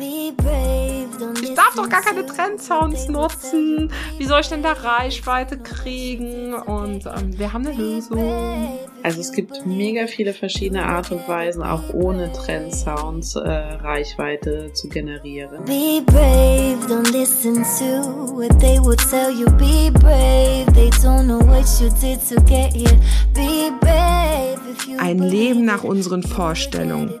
Ich darf doch gar keine Trendsounds nutzen. Wie soll ich denn da Reichweite kriegen? Und ähm, wir haben eine Lösung. Also es gibt mega viele verschiedene Art und Weisen, auch ohne Trendsounds äh, Reichweite zu generieren. Be brave, don't listen to what they would tell you. Be brave, they don't know what you did to get here. Be brave. Ein Leben nach unseren Vorstellungen.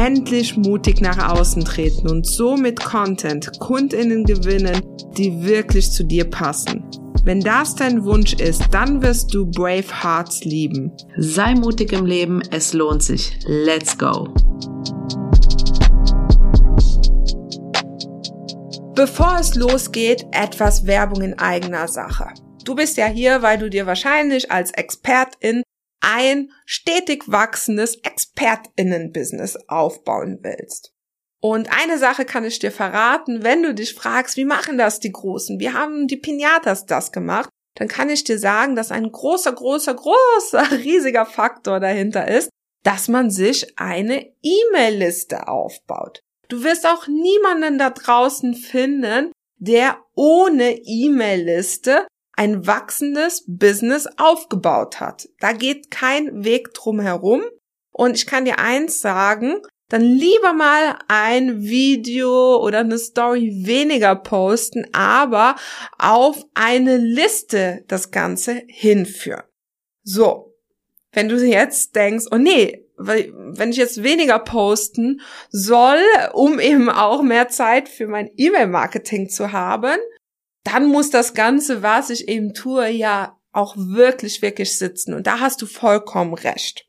Endlich mutig nach außen treten und so mit Content Kundinnen gewinnen, die wirklich zu dir passen. Wenn das dein Wunsch ist, dann wirst du Brave Hearts lieben. Sei mutig im Leben, es lohnt sich. Let's go! Bevor es losgeht, etwas Werbung in eigener Sache. Du bist ja hier, weil du dir wahrscheinlich als Expertin ein stetig wachsendes Expertinnenbusiness aufbauen willst. Und eine Sache kann ich dir verraten, wenn du dich fragst, wie machen das die Großen? Wie haben die Pinatas das gemacht? Dann kann ich dir sagen, dass ein großer, großer, großer, riesiger Faktor dahinter ist, dass man sich eine E-Mail-Liste aufbaut. Du wirst auch niemanden da draußen finden, der ohne E-Mail-Liste ein wachsendes Business aufgebaut hat. Da geht kein Weg drum herum. Und ich kann dir eins sagen, dann lieber mal ein Video oder eine Story weniger posten, aber auf eine Liste das Ganze hinführen. So, wenn du jetzt denkst, oh nee, wenn ich jetzt weniger posten soll, um eben auch mehr Zeit für mein E-Mail-Marketing zu haben, dann muss das Ganze, was ich eben tue, ja auch wirklich, wirklich sitzen. Und da hast du vollkommen recht.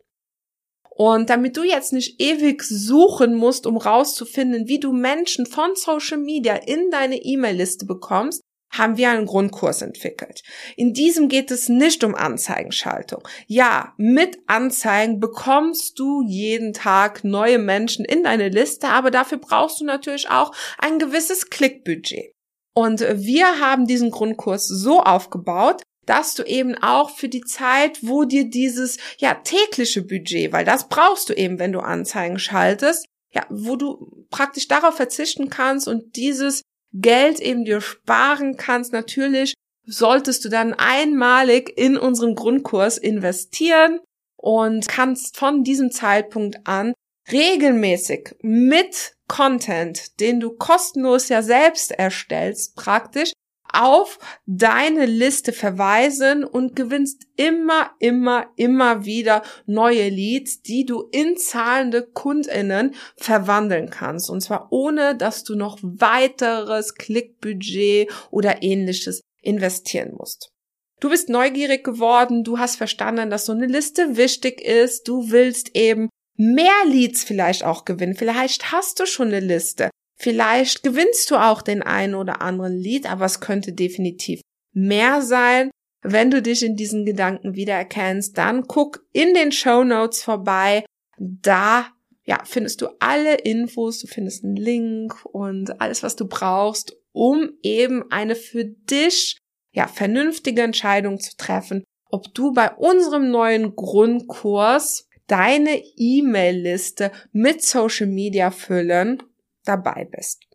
Und damit du jetzt nicht ewig suchen musst, um rauszufinden, wie du Menschen von Social Media in deine E-Mail-Liste bekommst, haben wir einen Grundkurs entwickelt. In diesem geht es nicht um Anzeigenschaltung. Ja, mit Anzeigen bekommst du jeden Tag neue Menschen in deine Liste, aber dafür brauchst du natürlich auch ein gewisses Klickbudget. Und wir haben diesen Grundkurs so aufgebaut, dass du eben auch für die Zeit, wo dir dieses ja tägliche Budget, weil das brauchst du eben, wenn du Anzeigen schaltest, ja, wo du praktisch darauf verzichten kannst und dieses Geld eben dir sparen kannst. Natürlich solltest du dann einmalig in unseren Grundkurs investieren und kannst von diesem Zeitpunkt an regelmäßig mit Content, den du kostenlos ja selbst erstellst, praktisch auf deine Liste verweisen und gewinnst immer, immer, immer wieder neue Leads, die du in zahlende Kundinnen verwandeln kannst. Und zwar ohne, dass du noch weiteres Klickbudget oder ähnliches investieren musst. Du bist neugierig geworden, du hast verstanden, dass so eine Liste wichtig ist, du willst eben mehr Leads vielleicht auch gewinnen. Vielleicht hast du schon eine Liste. Vielleicht gewinnst du auch den einen oder anderen Lied, aber es könnte definitiv mehr sein. Wenn du dich in diesen Gedanken wiedererkennst, dann guck in den Show Notes vorbei. Da ja, findest du alle Infos, du findest einen Link und alles, was du brauchst, um eben eine für dich ja vernünftige Entscheidung zu treffen, ob du bei unserem neuen Grundkurs deine E-Mail-Liste mit Social Media füllen dabei bist.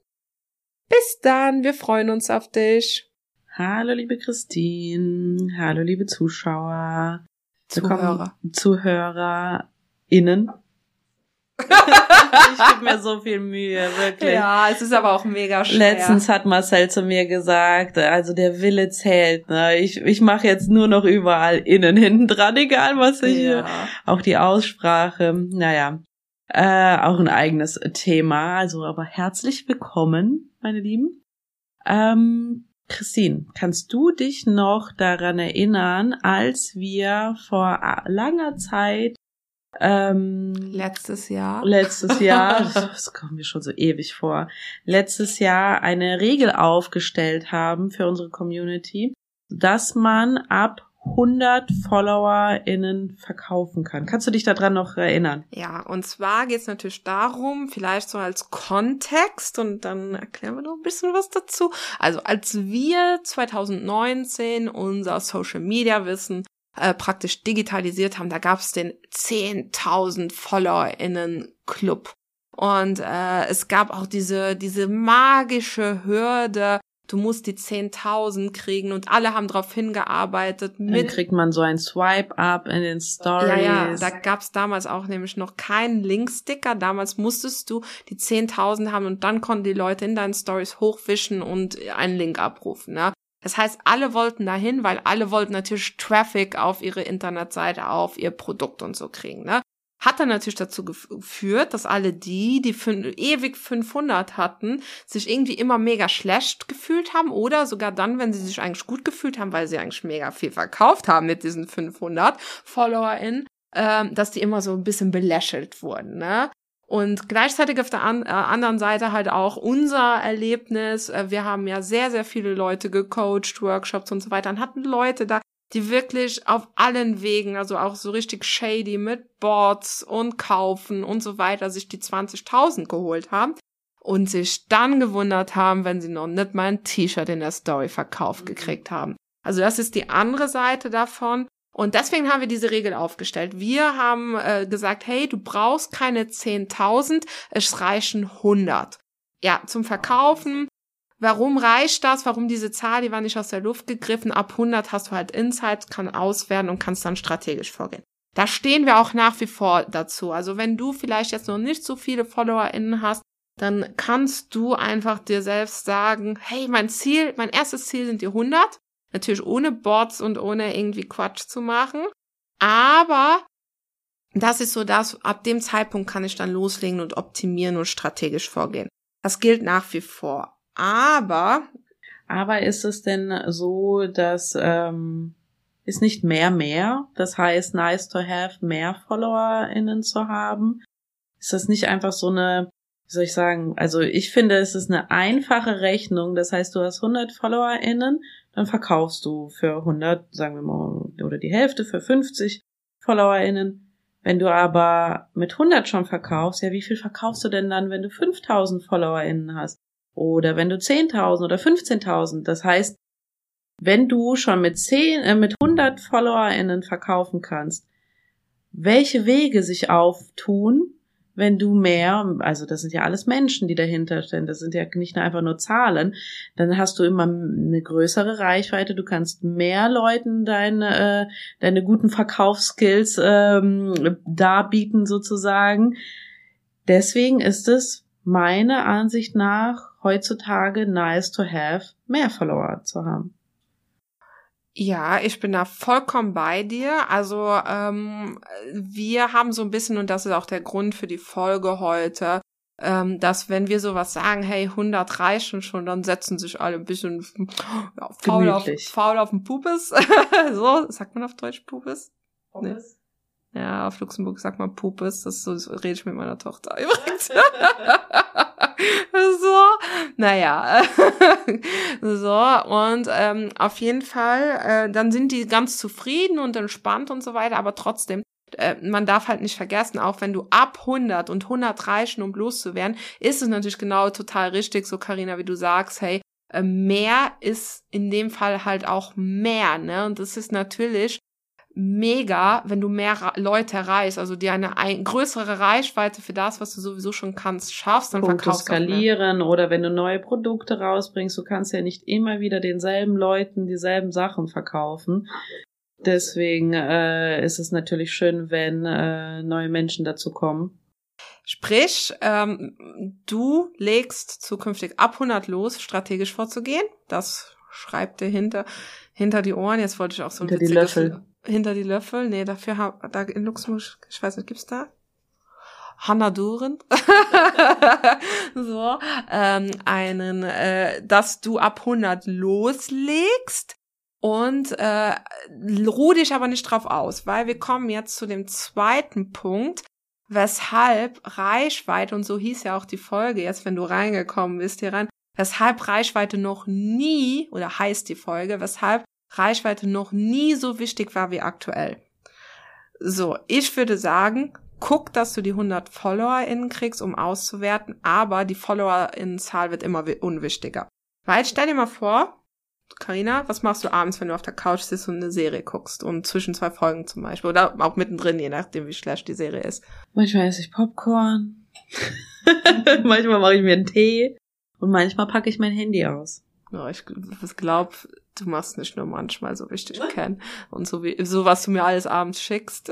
Bis dann, wir freuen uns auf dich. Hallo liebe Christine, hallo liebe Zuschauer, Zuhörer, ZuhörerInnen. Ich gebe mir so viel Mühe, wirklich. Ja, es ist aber auch mega schwer. Letztens hat Marcel zu mir gesagt, also der Wille zählt. Ne? Ich, ich mache jetzt nur noch überall innen hinten dran, egal was ich. Ja. Auch die Aussprache. Naja, äh, auch ein eigenes Thema. Also aber herzlich willkommen, meine Lieben. Ähm, Christine, kannst du dich noch daran erinnern, als wir vor langer Zeit ähm, letztes Jahr. Letztes Jahr, das kommt mir schon so ewig vor. Letztes Jahr eine Regel aufgestellt haben für unsere Community. dass man ab 100 FollowerInnen verkaufen kann. Kannst du dich daran noch erinnern? Ja, und zwar geht es natürlich darum, vielleicht so als Kontext und dann erklären wir noch ein bisschen was dazu. Also als wir 2019 unser Social Media Wissen äh, praktisch digitalisiert haben, da gab es den 10.000 FollowerInnen Club. Und äh, es gab auch diese, diese magische Hürde, du musst die 10.000 kriegen und alle haben darauf hingearbeitet. Mit Dann kriegt man so ein Swipe-Up in den Stories. Ja, ja, da gab's damals auch nämlich noch keinen Linksticker. Damals musstest du die 10.000 haben und dann konnten die Leute in deinen Stories hochwischen und einen Link abrufen. Ne? Das heißt, alle wollten dahin, weil alle wollten natürlich Traffic auf ihre Internetseite, auf ihr Produkt und so kriegen. Ne? hat dann natürlich dazu geführt, dass alle die, die fün ewig 500 hatten, sich irgendwie immer mega schlecht gefühlt haben oder sogar dann, wenn sie sich eigentlich gut gefühlt haben, weil sie eigentlich mega viel verkauft haben mit diesen 500 FollowerInnen, äh, dass die immer so ein bisschen belächelt wurden, ne? Und gleichzeitig auf der an, äh, anderen Seite halt auch unser Erlebnis. Äh, wir haben ja sehr, sehr viele Leute gecoacht, Workshops und so weiter und hatten Leute da, die wirklich auf allen Wegen, also auch so richtig shady mit Boards und Kaufen und so weiter, sich die 20.000 geholt haben und sich dann gewundert haben, wenn sie noch nicht mal ein T-Shirt in der Story verkauft mhm. gekriegt haben. Also das ist die andere Seite davon. Und deswegen haben wir diese Regel aufgestellt. Wir haben äh, gesagt, hey, du brauchst keine 10.000, es reichen 100. Ja, zum Verkaufen Warum reicht das? Warum diese Zahl? Die war nicht aus der Luft gegriffen. Ab 100 hast du halt Insights, kann auswerten und kannst dann strategisch vorgehen. Da stehen wir auch nach wie vor dazu. Also wenn du vielleicht jetzt noch nicht so viele FollowerInnen hast, dann kannst du einfach dir selbst sagen, hey, mein Ziel, mein erstes Ziel sind die 100. Natürlich ohne Bots und ohne irgendwie Quatsch zu machen. Aber das ist so das, ab dem Zeitpunkt kann ich dann loslegen und optimieren und strategisch vorgehen. Das gilt nach wie vor. Aber. Aber ist es denn so, dass ähm, ist nicht mehr mehr? Das heißt, nice to have mehr FollowerInnen zu haben? Ist das nicht einfach so eine, wie soll ich sagen, also ich finde, es ist eine einfache Rechnung. Das heißt, du hast 100 FollowerInnen, dann verkaufst du für 100, sagen wir mal, oder die Hälfte für 50 FollowerInnen. Wenn du aber mit 100 schon verkaufst, ja, wie viel verkaufst du denn dann, wenn du 5000 FollowerInnen hast? oder wenn du 10.000 oder 15.000. Das heißt, wenn du schon mit 10, äh, mit 100 FollowerInnen verkaufen kannst, welche Wege sich auftun, wenn du mehr, also das sind ja alles Menschen, die dahinter stehen, das sind ja nicht einfach nur Zahlen, dann hast du immer eine größere Reichweite, du kannst mehr Leuten deine, äh, deine guten Verkaufsskills ähm, darbieten sozusagen. Deswegen ist es meiner Ansicht nach heutzutage nice to have, mehr Follower zu haben. Ja, ich bin da vollkommen bei dir. Also ähm, wir haben so ein bisschen, und das ist auch der Grund für die Folge heute, ähm, dass wenn wir sowas sagen, hey, 100 reichen schon, dann setzen sich alle ein bisschen ja, faul, auf, faul auf den Pupes. so, sagt man auf Deutsch Pupes? Pupes? Nee. Ja, auf Luxemburg sagt man Pupes. Das, so, so rede ich mit meiner Tochter übrigens. so, naja. so, und ähm, auf jeden Fall, äh, dann sind die ganz zufrieden und entspannt und so weiter, aber trotzdem, äh, man darf halt nicht vergessen, auch wenn du ab 100 und 100 reichen, um loszuwerden, ist es natürlich genau total richtig, so Karina, wie du sagst, hey, äh, mehr ist in dem Fall halt auch mehr, ne? Und das ist natürlich mega, wenn du mehr Leute erreichst, also dir eine ein, größere Reichweite für das, was du sowieso schon kannst, schaffst, dann Punkte verkaufst du skalieren oder wenn du neue Produkte rausbringst, du kannst ja nicht immer wieder denselben Leuten dieselben Sachen verkaufen. Deswegen äh, ist es natürlich schön, wenn äh, neue Menschen dazu kommen. Sprich, ähm, du legst zukünftig ab 100 los, strategisch vorzugehen. Das schreibt dir hinter, hinter die Ohren. Jetzt wollte ich auch so ein hinter die Löffel hinter die Löffel. Nee, dafür haben da in Luxemburg, ich weiß nicht, gibt's da? Hannah Duren. so, ähm, einen, äh, dass du ab 100 loslegst und äh, ruh dich aber nicht drauf aus, weil wir kommen jetzt zu dem zweiten Punkt, weshalb Reichweite, und so hieß ja auch die Folge jetzt, wenn du reingekommen bist hier rein, weshalb Reichweite noch nie, oder heißt die Folge, weshalb Reichweite noch nie so wichtig war wie aktuell. So, ich würde sagen, guck, dass du die 100 FollowerInnen kriegst, um auszuwerten, aber die FollowerInnen-Zahl wird immer unwichtiger. Weil stell dir mal vor, Karina, was machst du abends, wenn du auf der Couch sitzt und eine Serie guckst und zwischen zwei Folgen zum Beispiel oder auch mittendrin, je nachdem wie schlecht die Serie ist? Manchmal esse ich Popcorn, manchmal mache ich mir einen Tee und manchmal packe ich mein Handy aus. Ja, ich glaube, du machst nicht nur manchmal so richtig kennen und so wie so was du mir alles abends schickst.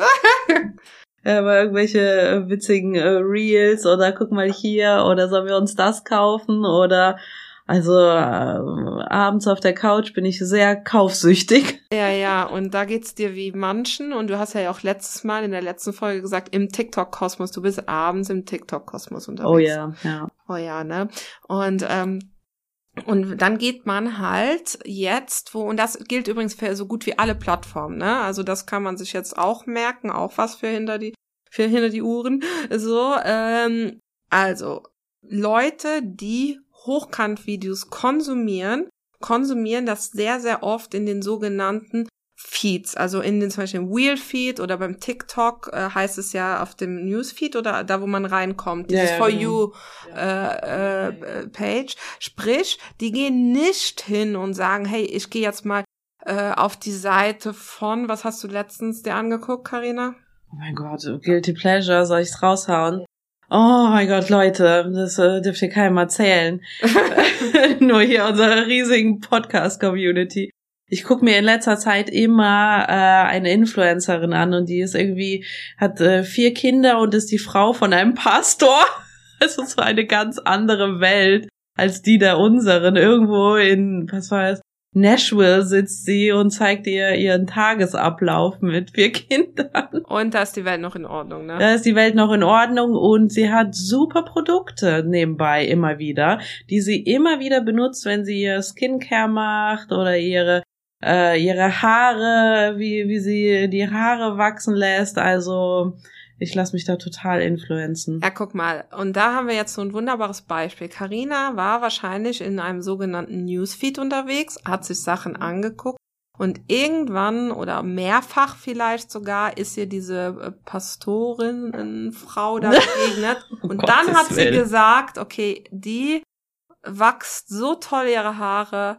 aber irgendwelche äh, witzigen äh, Reels oder guck mal hier oder sollen wir uns das kaufen oder also äh, abends auf der Couch bin ich sehr kaufsüchtig. Ja, ja, und da geht's dir wie manchen und du hast ja auch letztes Mal in der letzten Folge gesagt, im TikTok-Kosmos, du bist abends im TikTok-Kosmos unterwegs. Oh ja, ja. Oh ja, ne? Und ähm, und dann geht man halt jetzt, wo, und das gilt übrigens für so gut wie alle Plattformen, ne? Also das kann man sich jetzt auch merken, auch was für hinter die, für hinter die Uhren. So, ähm, also Leute, die Hochkant-Videos konsumieren, konsumieren das sehr, sehr oft in den sogenannten Feeds, also in den zum Beispiel im Wheel Feed oder beim TikTok äh, heißt es ja auf dem Newsfeed oder da, wo man reinkommt, dieses ja, ja, For genau. You äh, äh, Page. Sprich, die gehen nicht hin und sagen, hey, ich gehe jetzt mal äh, auf die Seite von, was hast du letztens dir angeguckt, Karina? Oh mein Gott, Guilty Pleasure, soll ich's raushauen? Oh mein Gott, Leute, das äh, dürft ihr keinem erzählen. Nur hier unserer riesigen Podcast-Community ich gucke mir in letzter Zeit immer äh, eine Influencerin an und die ist irgendwie, hat äh, vier Kinder und ist die Frau von einem Pastor. Es ist so eine ganz andere Welt als die der unseren. Irgendwo in, was war es, Nashville sitzt sie und zeigt ihr ihren Tagesablauf mit vier Kindern. Und da ist die Welt noch in Ordnung, ne? Da ist die Welt noch in Ordnung und sie hat super Produkte nebenbei immer wieder, die sie immer wieder benutzt, wenn sie ihr Skincare macht oder ihre äh, ihre Haare, wie, wie sie die Haare wachsen lässt. Also ich lasse mich da total influenzen. Ja, guck mal. Und da haben wir jetzt so ein wunderbares Beispiel. Carina war wahrscheinlich in einem sogenannten Newsfeed unterwegs, hat sich Sachen angeguckt und irgendwann oder mehrfach vielleicht sogar ist ihr diese äh, Pastorin-Frau da begegnet. Und um dann hat sie Willen. gesagt, okay, die wächst so toll ihre Haare,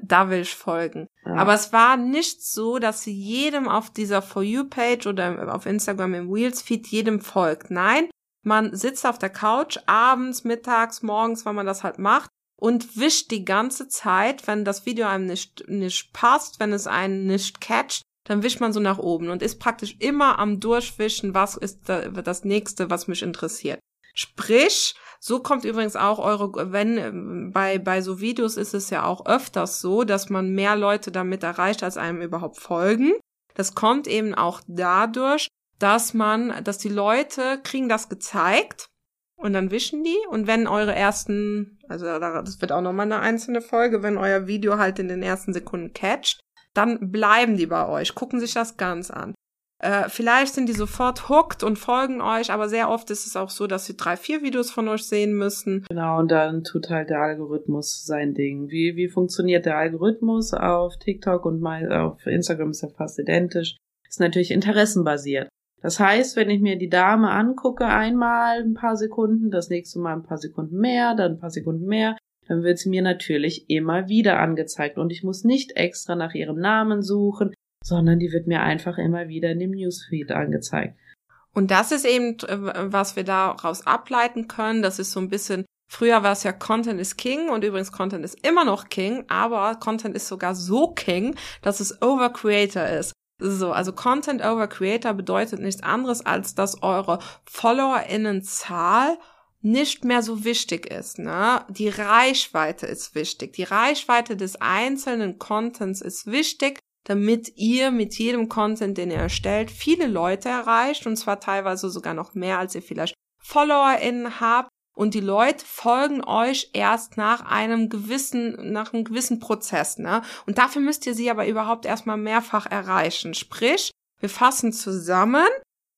da will ich folgen. Ja. Aber es war nicht so, dass sie jedem auf dieser For You-Page oder auf Instagram im Wheels-Feed jedem folgt. Nein, man sitzt auf der Couch abends, mittags, morgens, wenn man das halt macht und wischt die ganze Zeit, wenn das Video einem nicht, nicht passt, wenn es einen nicht catcht, dann wischt man so nach oben und ist praktisch immer am Durchwischen, was ist das nächste, was mich interessiert. Sprich, so kommt übrigens auch eure, wenn bei, bei so Videos ist es ja auch öfters so, dass man mehr Leute damit erreicht, als einem überhaupt folgen. Das kommt eben auch dadurch, dass man, dass die Leute kriegen das gezeigt und dann wischen die und wenn eure ersten, also das wird auch nochmal eine einzelne Folge, wenn euer Video halt in den ersten Sekunden catcht, dann bleiben die bei euch, gucken sich das ganz an. Äh, vielleicht sind die sofort hooked und folgen euch, aber sehr oft ist es auch so, dass sie drei, vier Videos von euch sehen müssen. Genau, und dann tut halt der Algorithmus sein Ding. Wie, wie funktioniert der Algorithmus auf TikTok und mal auf Instagram ist ja fast identisch. Ist natürlich interessenbasiert. Das heißt, wenn ich mir die Dame angucke, einmal ein paar Sekunden, das nächste Mal ein paar Sekunden mehr, dann ein paar Sekunden mehr, dann wird sie mir natürlich immer wieder angezeigt und ich muss nicht extra nach ihrem Namen suchen sondern die wird mir einfach immer wieder in dem Newsfeed angezeigt. Und das ist eben, äh, was wir daraus ableiten können. Das ist so ein bisschen, früher war es ja Content is King und übrigens Content ist immer noch King, aber Content ist sogar so King, dass es over Creator ist. So, also Content over Creator bedeutet nichts anderes, als dass eure FollowerInnenzahl nicht mehr so wichtig ist. Ne? Die Reichweite ist wichtig. Die Reichweite des einzelnen Contents ist wichtig damit ihr mit jedem Content, den ihr erstellt, viele Leute erreicht und zwar teilweise sogar noch mehr, als ihr vielleicht FollowerInnen habt und die Leute folgen euch erst nach einem gewissen, nach einem gewissen Prozess, ne? Und dafür müsst ihr sie aber überhaupt erstmal mehrfach erreichen. Sprich, wir fassen zusammen,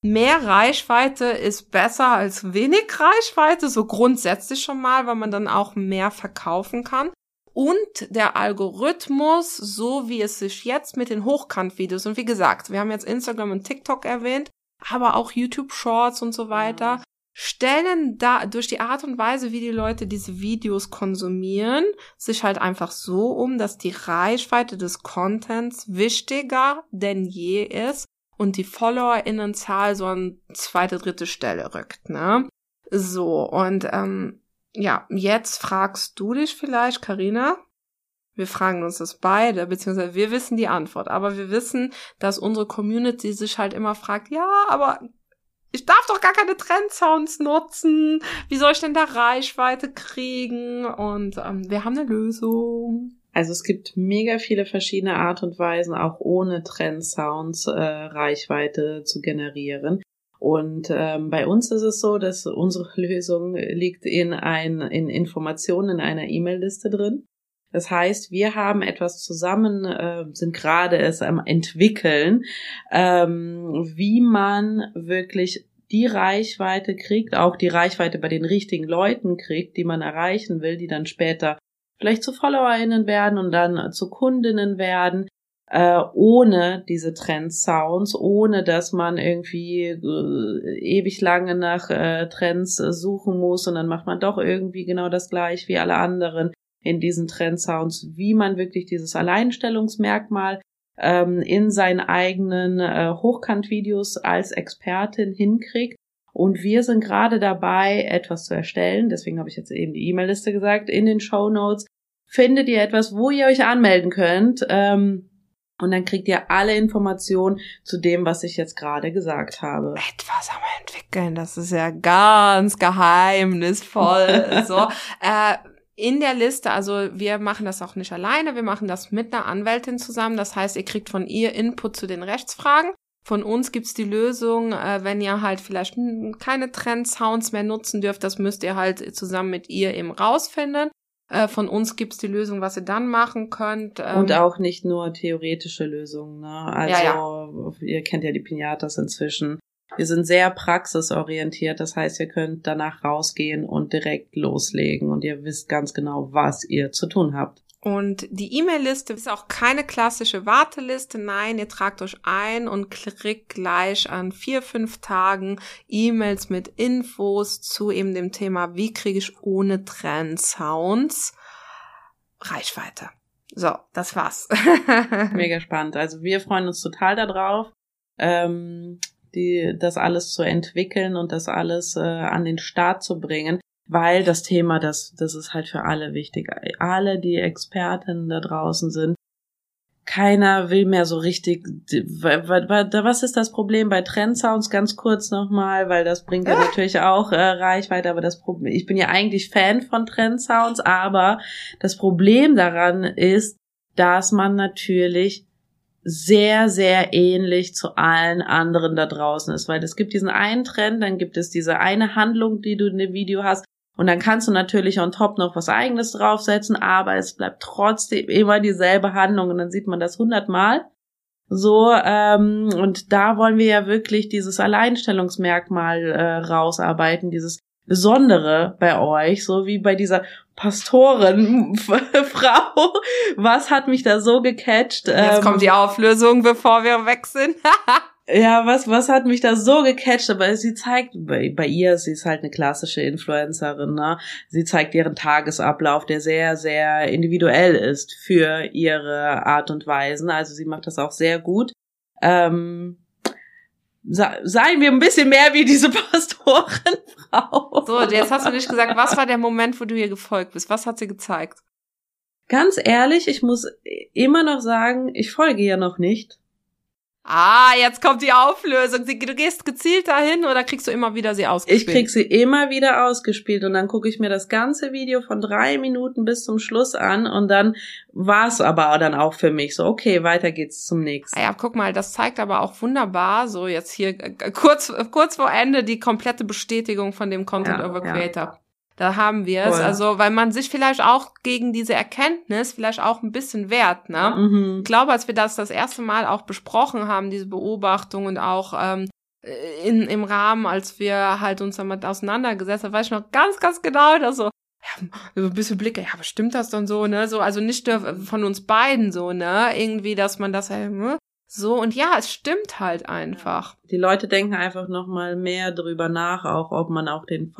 mehr Reichweite ist besser als wenig Reichweite, so grundsätzlich schon mal, weil man dann auch mehr verkaufen kann. Und der Algorithmus, so wie es sich jetzt mit den Hochkant-Videos, und wie gesagt, wir haben jetzt Instagram und TikTok erwähnt, aber auch YouTube Shorts und so weiter, stellen da durch die Art und Weise, wie die Leute diese Videos konsumieren, sich halt einfach so um, dass die Reichweite des Contents wichtiger denn je ist und die FollowerInnenzahl so an zweite, dritte Stelle rückt, ne? So, und ähm, ja, jetzt fragst du dich vielleicht, Karina. Wir fragen uns das beide, beziehungsweise wir wissen die Antwort, aber wir wissen, dass unsere Community sich halt immer fragt, ja, aber ich darf doch gar keine Trendsounds nutzen. Wie soll ich denn da Reichweite kriegen? Und ähm, wir haben eine Lösung. Also es gibt mega viele verschiedene Art und Weisen, auch ohne Trendsounds äh, Reichweite zu generieren. Und ähm, bei uns ist es so, dass unsere Lösung liegt in, ein, in Informationen in einer E-Mail-Liste drin. Das heißt, wir haben etwas zusammen, äh, sind gerade es am entwickeln, ähm, wie man wirklich die Reichweite kriegt, auch die Reichweite bei den richtigen Leuten kriegt, die man erreichen will, die dann später vielleicht zu FollowerInnen werden und dann zu Kundinnen werden, äh, ohne diese Trend-Sounds, ohne dass man irgendwie äh, ewig lange nach äh, Trends äh, suchen muss und dann macht man doch irgendwie genau das gleich wie alle anderen in diesen Trend-Sounds, wie man wirklich dieses Alleinstellungsmerkmal ähm, in seinen eigenen äh, Hochkant-Videos als Expertin hinkriegt. Und wir sind gerade dabei, etwas zu erstellen. Deswegen habe ich jetzt eben die E-Mail-Liste gesagt. In den Show Notes findet ihr etwas, wo ihr euch anmelden könnt. Ähm, und dann kriegt ihr alle Informationen zu dem, was ich jetzt gerade gesagt habe. Etwas am entwickeln, das ist ja ganz geheimnisvoll. so, äh, in der Liste, also wir machen das auch nicht alleine, wir machen das mit einer Anwältin zusammen. Das heißt, ihr kriegt von ihr Input zu den Rechtsfragen. Von uns gibt's die Lösung, äh, wenn ihr halt vielleicht keine Trend-Sounds mehr nutzen dürft, das müsst ihr halt zusammen mit ihr eben rausfinden. Äh, von uns gibt's die Lösung, was ihr dann machen könnt. Ähm, Und auch nicht nur theoretische Lösungen. Ne? Also ja, ja. ihr kennt ja die Pinatas inzwischen. Wir sind sehr praxisorientiert, das heißt, ihr könnt danach rausgehen und direkt loslegen und ihr wisst ganz genau, was ihr zu tun habt. Und die E-Mail-Liste ist auch keine klassische Warteliste. Nein, ihr tragt euch ein und klickt gleich an vier, fünf Tagen E-Mails mit Infos zu eben dem Thema, wie kriege ich ohne Trend-Sounds Reichweite. So, das war's. Mega spannend. Also wir freuen uns total darauf, ähm, die, das alles zu entwickeln und das alles äh, an den Start zu bringen weil das Thema, das, das ist halt für alle wichtig. Alle, die Expertinnen da draußen sind, keiner will mehr so richtig. Was ist das Problem bei Trendsounds? Ganz kurz nochmal, weil das bringt ja natürlich auch äh, Reichweite, aber das Problem, ich bin ja eigentlich Fan von Trendsounds, aber das Problem daran ist, dass man natürlich sehr, sehr ähnlich zu allen anderen da draußen ist, weil es gibt diesen einen Trend, dann gibt es diese eine Handlung, die du in dem Video hast, und dann kannst du natürlich on top noch was eigenes draufsetzen, aber es bleibt trotzdem immer dieselbe Handlung und dann sieht man das hundertmal. So, ähm, und da wollen wir ja wirklich dieses Alleinstellungsmerkmal äh, rausarbeiten, dieses Besondere bei euch, so wie bei dieser Pastorenfrau. Was hat mich da so gecatcht? Jetzt ähm, kommt die Auflösung, bevor wir weg sind. Ja, was, was hat mich da so gecatcht? Aber sie zeigt, bei, bei ihr, sie ist halt eine klassische Influencerin, ne? Sie zeigt ihren Tagesablauf, der sehr, sehr individuell ist für ihre Art und Weisen. Also sie macht das auch sehr gut. Ähm, seien wir ein bisschen mehr wie diese Pastorenfrau. So, jetzt hast du nicht gesagt, was war der Moment, wo du ihr gefolgt bist? Was hat sie gezeigt? Ganz ehrlich, ich muss immer noch sagen, ich folge ihr noch nicht. Ah, jetzt kommt die Auflösung. Du gehst gezielt dahin oder kriegst du immer wieder sie ausgespielt? Ich krieg sie immer wieder ausgespielt und dann gucke ich mir das ganze Video von drei Minuten bis zum Schluss an und dann war's aber dann auch für mich so, okay, weiter geht's zum nächsten. Ja, guck mal, das zeigt aber auch wunderbar, so jetzt hier äh, kurz, kurz vor Ende die komplette Bestätigung von dem Content ja, over Creator. Ja. Da haben wir es. Also, weil man sich vielleicht auch gegen diese Erkenntnis vielleicht auch ein bisschen wehrt, ne? Mhm. Ich glaube, als wir das das erste Mal auch besprochen haben, diese Beobachtung und auch ähm, in, im Rahmen, als wir halt uns damit auseinandergesetzt haben, weiß ich noch ganz, ganz genau, dass so, ja, so ein bisschen Blicke, ja, aber stimmt das dann so, ne? So, also nicht nur von uns beiden so, ne? Irgendwie, dass man das halt, ne? So, und ja, es stimmt halt einfach. Die Leute denken einfach nochmal mehr drüber nach, auch ob man auch den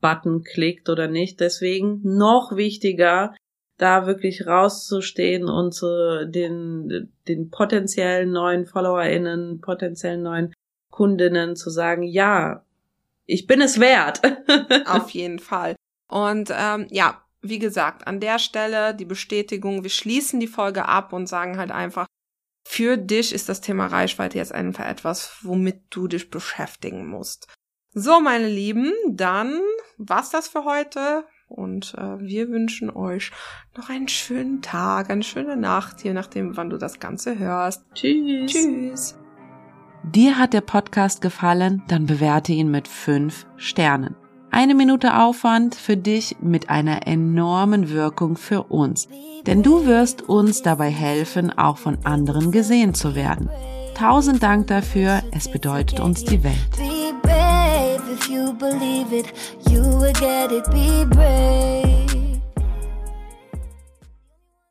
Follow-Button klickt oder nicht. Deswegen noch wichtiger, da wirklich rauszustehen und zu den, den potenziellen neuen FollowerInnen, potenziellen neuen Kundinnen zu sagen, ja, ich bin es wert. Auf jeden Fall. Und ähm, ja, wie gesagt, an der Stelle die Bestätigung, wir schließen die Folge ab und sagen halt einfach, für dich ist das Thema Reichweite jetzt einfach etwas, womit du dich beschäftigen musst. So, meine Lieben, dann war's das für heute und äh, wir wünschen euch noch einen schönen Tag, eine schöne Nacht, je nachdem, wann du das Ganze hörst. Tschüss. Tschüss. Dir hat der Podcast gefallen? Dann bewerte ihn mit fünf Sternen. Eine Minute Aufwand für dich mit einer enormen Wirkung für uns. Denn du wirst uns dabei helfen, auch von anderen gesehen zu werden. Tausend Dank dafür, es bedeutet uns die Welt. if you believe it, you will get it. Be brave.